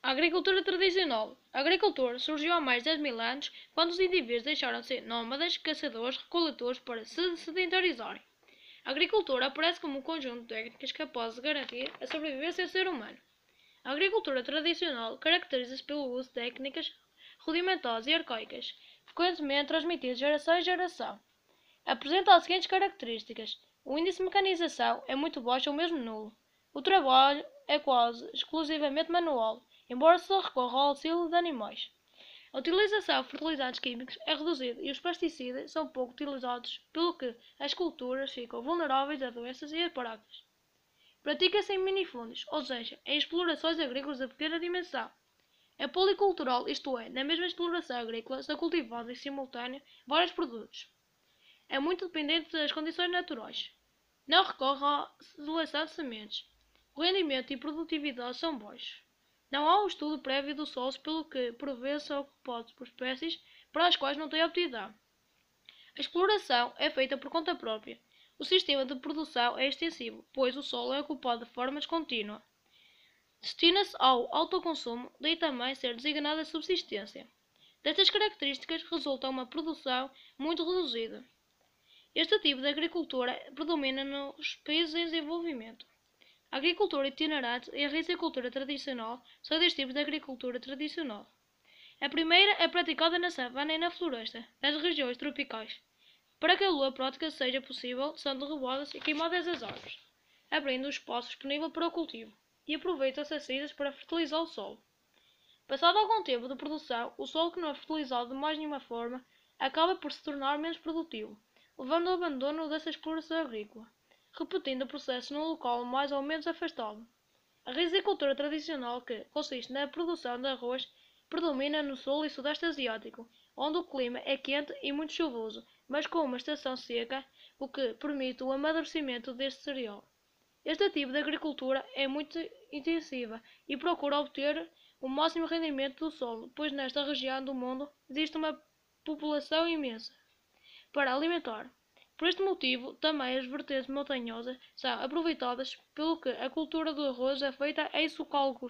A agricultura tradicional. A agricultura surgiu há mais de 10 mil anos, quando os indivíduos deixaram de ser nómadas, caçadores, recoletores para se sedentarizarem. A agricultura aparece como um conjunto de técnicas capazes de garantir a sobrevivência do ser humano. A agricultura tradicional caracteriza-se pelo uso de técnicas rudimentares e arcaicas, frequentemente transmitidas de geração em geração. Apresenta as seguintes características: o índice de mecanização é muito baixo ou mesmo nulo. O trabalho é quase exclusivamente manual embora se recorra ao auxílio de animais. A utilização de fertilizantes químicos é reduzida e os pesticidas são pouco utilizados, pelo que as culturas ficam vulneráveis a doenças e a pragas. Pratica-se em minifundos, ou seja, em explorações agrícolas de pequena dimensão. É policultural, isto é, na mesma exploração agrícola são cultivados em simultâneo vários produtos. É muito dependente das condições naturais. Não recorre à seleção de sementes. O rendimento e produtividade são baixos. Não há um estudo prévio do solo, pelo que vezes são ocupados por espécies para as quais não têm aptidão. A exploração é feita por conta própria. O sistema de produção é extensivo, pois o solo é ocupado de forma descontínua. Destina-se ao autoconsumo, daí também ser designada subsistência. Destas características resulta uma produção muito reduzida. Este tipo de agricultura predomina nos países em desenvolvimento. A agricultura itinerante e a rizicultura tradicional são dois tipos de agricultura tradicional. A primeira é praticada na savana e na floresta, nas regiões tropicais. Para que a lua prática seja possível, são derrubadas e queimadas as árvores, abrindo o espaço disponível para o cultivo, e aproveitam-se as cinzas para fertilizar o solo. Passado algum tempo de produção, o solo que não é fertilizado de mais nenhuma forma acaba por se tornar menos produtivo, levando ao abandono dessa exploração agrícola repetindo o processo num local mais ou menos afastado. A rizicultura tradicional, que consiste na produção de arroz, predomina no sul e sudeste asiático, onde o clima é quente e muito chuvoso, mas com uma estação seca, o que permite o amadurecimento deste cereal. Este tipo de agricultura é muito intensiva e procura obter o máximo rendimento do solo, pois nesta região do mundo existe uma população imensa. Para alimentar, por este motivo, também as vertentes montanhosas são aproveitadas, pelo que a cultura do arroz é feita em socalcos.